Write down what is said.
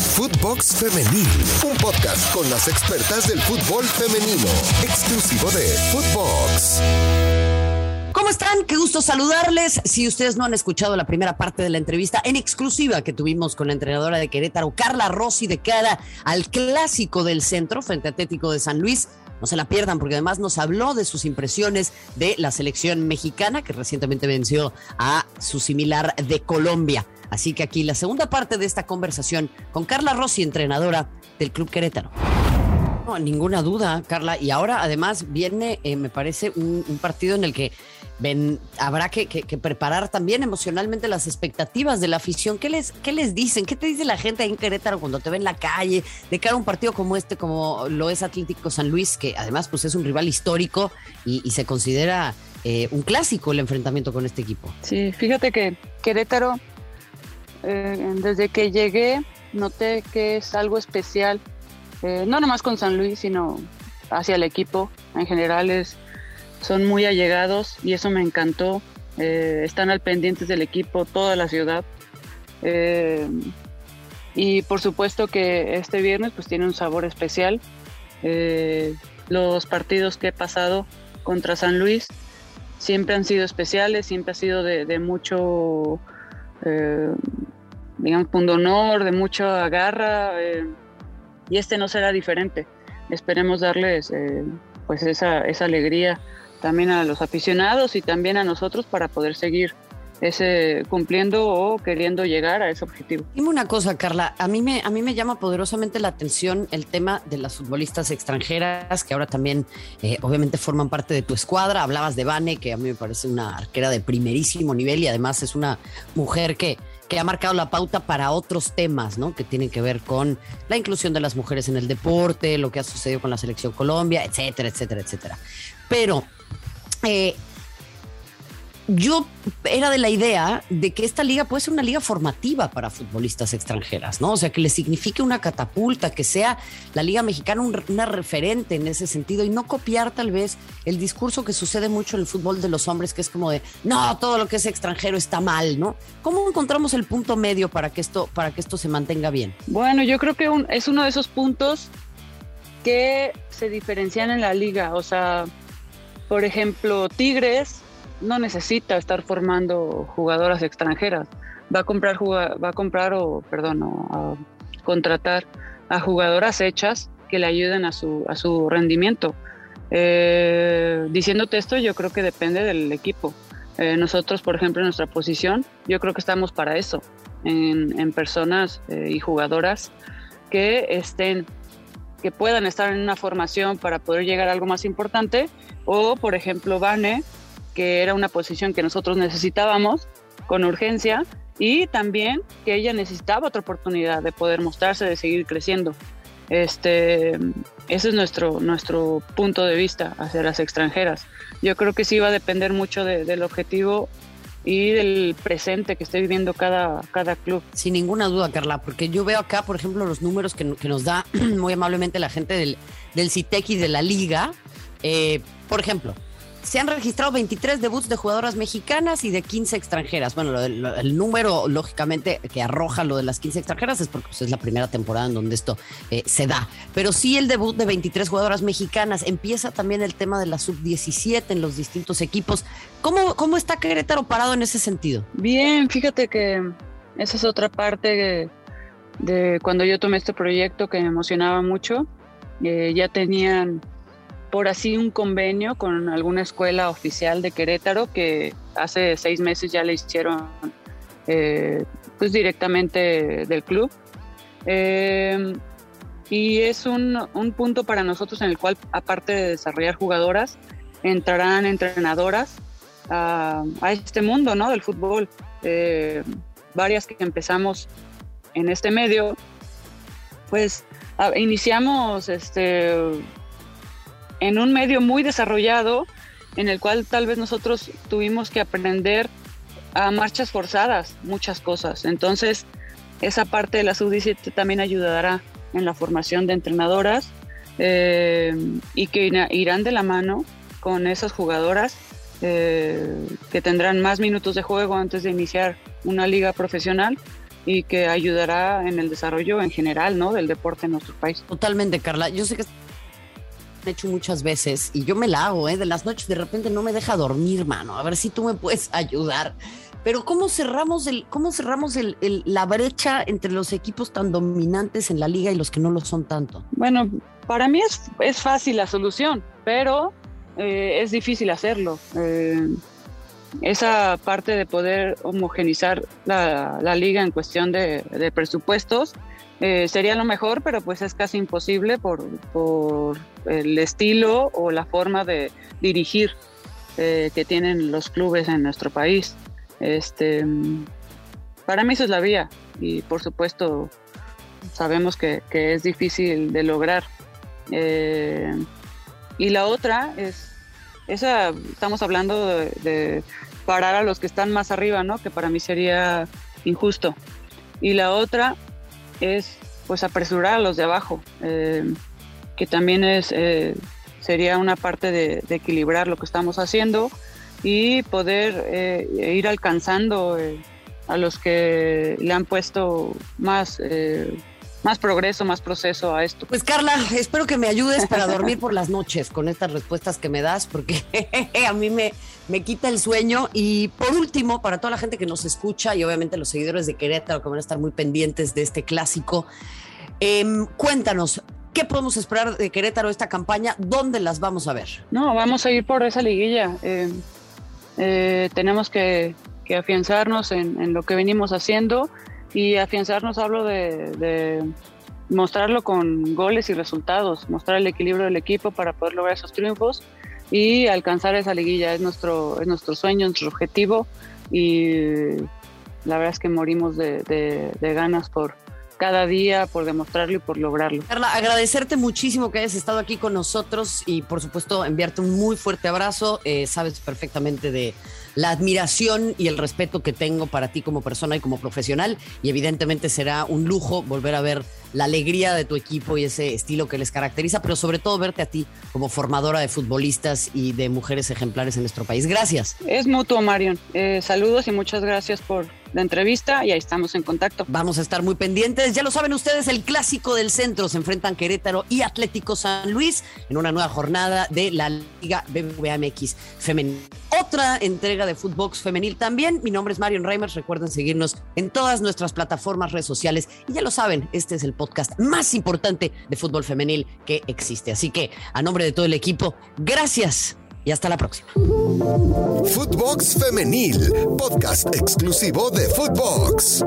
Footbox Femenil, un podcast con las expertas del fútbol femenino, exclusivo de Footbox. ¿Cómo están? Qué gusto saludarles. Si ustedes no han escuchado la primera parte de la entrevista en exclusiva que tuvimos con la entrenadora de Querétaro, Carla Rossi, de cara al clásico del centro frente a Atlético de San Luis, no se la pierdan porque además nos habló de sus impresiones de la selección mexicana que recientemente venció a su similar de Colombia. Así que aquí la segunda parte de esta conversación con Carla Rossi, entrenadora del Club Querétaro. No, ninguna duda, Carla. Y ahora además viene, eh, me parece, un, partido en el que habrá que, preparar también emocionalmente las expectativas de la afición. ¿Qué les, ¿Qué les dicen? ¿Qué te dice la gente ahí en Querétaro cuando te ve en la calle? De cara a un partido como este, como lo es Atlético San Luis, que además pues es un rival histórico y, se considera eh, un clásico el enfrentamiento con este equipo. Sí, fíjate que Querétaro, eh, desde que llegué, noté que es algo especial eh, no nomás con San Luis, sino hacia el equipo en general. Es, son muy allegados y eso me encantó. Eh, están al pendientes del equipo, toda la ciudad. Y por supuesto que este viernes pues tiene un sabor especial. los partidos que he pasado contra San Luis siempre han sido especiales, siempre ha sido de mucho, digamos, punto honor, de mucha garra y este no será diferente. Esperemos darles eh, pues esa, esa alegría también a los aficionados y también a nosotros para poder seguir ese cumpliendo o queriendo llegar a ese objetivo. Dime una cosa, Carla, a mí me a mí me llama poderosamente la atención el tema de las futbolistas extranjeras que ahora también eh, obviamente forman parte de tu escuadra. Hablabas de Vane, que a mí me parece una arquera de primerísimo nivel y además es una mujer que que ha marcado la pauta para otros temas, ¿no? Que tienen que ver con la inclusión de las mujeres en el deporte, lo que ha sucedido con la selección Colombia, etcétera, etcétera, etcétera. Pero eh, yo era de la idea de que esta liga puede ser una liga formativa para futbolistas extranjeras, ¿no? O sea, que le signifique una catapulta, que sea la liga mexicana una referente en ese sentido y no copiar tal vez el discurso que sucede mucho en el fútbol de los hombres, que es como de, no, todo lo que es extranjero está mal, ¿no? ¿Cómo encontramos el punto medio para que esto, para que esto se mantenga bien? Bueno, yo creo que es uno de esos puntos que se diferencian en la liga, o sea, por ejemplo, Tigres no necesita estar formando jugadoras extranjeras. Va a comprar, va a comprar o, perdón, a contratar a jugadoras hechas que le ayuden a su, a su rendimiento. Eh, diciéndote esto, yo creo que depende del equipo. Eh, nosotros, por ejemplo, en nuestra posición, yo creo que estamos para eso, en, personas eh, y jugadoras que estén, que puedan estar en una formación para poder llegar a algo más importante, o, por ejemplo, Vane, que era una posición que nosotros necesitábamos con urgencia y también que ella necesitaba otra oportunidad de poder mostrarse, de seguir creciendo. Este, ese es nuestro, nuestro punto de vista hacia las extranjeras. Yo creo que sí va a depender mucho del objetivo y del presente que esté viviendo cada, cada club. Sin ninguna duda, Carla, porque yo veo acá, por ejemplo, los números que, nos da muy amablemente la gente del, del CITEC y de la liga. Eh, por ejemplo, se han registrado 23 debuts de jugadoras mexicanas y de 15 extranjeras. Bueno, el número, lógicamente, que arroja lo de las 15 extranjeras es porque pues, es la primera temporada en donde esto eh, se da. Pero sí el debut de 23 jugadoras mexicanas. Empieza también el tema de la sub-17 en los distintos equipos. ¿Cómo, ¿Cómo está Querétaro parado en ese sentido? Bien, fíjate que esa es otra parte de, cuando yo tomé este proyecto que me emocionaba mucho. Eh, ya tenían por así un convenio con alguna escuela oficial de Querétaro que hace seis meses ya le hicieron eh, pues directamente del club. Eh, y es un, punto para nosotros en el cual, aparte de desarrollar jugadoras, entrarán entrenadoras a, este mundo ¿no? del fútbol. Eh, varias que empezamos en este medio, pues iniciamos este, en un medio muy desarrollado en el cual tal vez nosotros tuvimos que aprender a marchas forzadas muchas cosas. Entonces, esa parte de la sub-17 también ayudará en la formación de entrenadoras eh, y que irán de la mano con esas jugadoras eh, que tendrán más minutos de juego antes de iniciar una liga profesional y que ayudará en el desarrollo en general, ¿no? Del deporte en nuestro país. Totalmente, Carla. Yo sé que hecho muchas veces y yo me la hago, ¿eh? De las noches de repente no me deja dormir, mano. A ver si tú me puedes ayudar. Pero ¿cómo cerramos, el, cómo cerramos el, la brecha entre los equipos tan dominantes en la liga y los que no lo son tanto? Bueno, para mí es, es fácil la solución, pero eh, es difícil hacerlo. Eh, esa parte de poder homogenizar la, la liga en cuestión de, de presupuestos eh, sería lo mejor, pero pues es casi imposible por, por el estilo o la forma de dirigir que tienen los clubes en nuestro país. Este, para mí eso es la vía y por supuesto sabemos que, es difícil de lograr. Eh, y la otra es, esa, estamos hablando de, parar a los que están más arriba, ¿no? Que para mí sería injusto. Y la otra es, pues, apresurar a los de abajo, eh, que también es, eh, sería una parte de, de, equilibrar lo que estamos haciendo y poder eh, ir alcanzando eh, a los que le han puesto más, eh, más progreso, más proceso a esto. Pues Carla, espero que me ayudes para dormir por las noches con estas respuestas que me das, porque a mí me, me quita el sueño. Y por último, para toda la gente que nos escucha y obviamente los seguidores de Querétaro que van a estar muy pendientes de este clásico, em, cuéntanos, ¿Qué podemos esperar de Querétaro esta campaña? ¿Dónde las vamos a ver? No, vamos a ir por esa liguilla. Eh, tenemos que, afianzarnos en, lo que venimos haciendo y afianzarnos hablo de, mostrarlo con goles y resultados, mostrar el equilibrio del equipo para poder lograr esos triunfos y alcanzar esa liguilla. Es nuestro, es nuestro sueño, nuestro objetivo y la verdad es que morimos de ganas por, cada día por demostrarlo y por lograrlo. Carla, agradecerte muchísimo que hayas estado aquí con nosotros y por supuesto enviarte un muy fuerte abrazo. Eh, sabes perfectamente de la admiración y el respeto que tengo para ti como persona y como profesional y evidentemente será un lujo volver a ver la alegría de tu equipo y ese estilo que les caracteriza, pero sobre todo verte a ti como formadora de futbolistas y de mujeres ejemplares en nuestro país. Gracias. Es mutuo, Marion. Eh, saludos y muchas gracias por la entrevista y ahí estamos en contacto. Vamos a estar muy pendientes. Ya lo saben ustedes, el clásico del centro se enfrentan Querétaro y Atlético San Luis en una nueva jornada de la Liga BBVA MX femenil. Otra entrega de Footbox femenil también. Mi nombre es Marion Reimers. Recuerden seguirnos en todas nuestras plataformas, redes sociales. Y ya lo saben, este es el podcast más importante de fútbol femenil que existe. Así que, a nombre de todo el equipo, gracias y hasta la próxima. Footbox Femenil, podcast exclusivo de Footbox.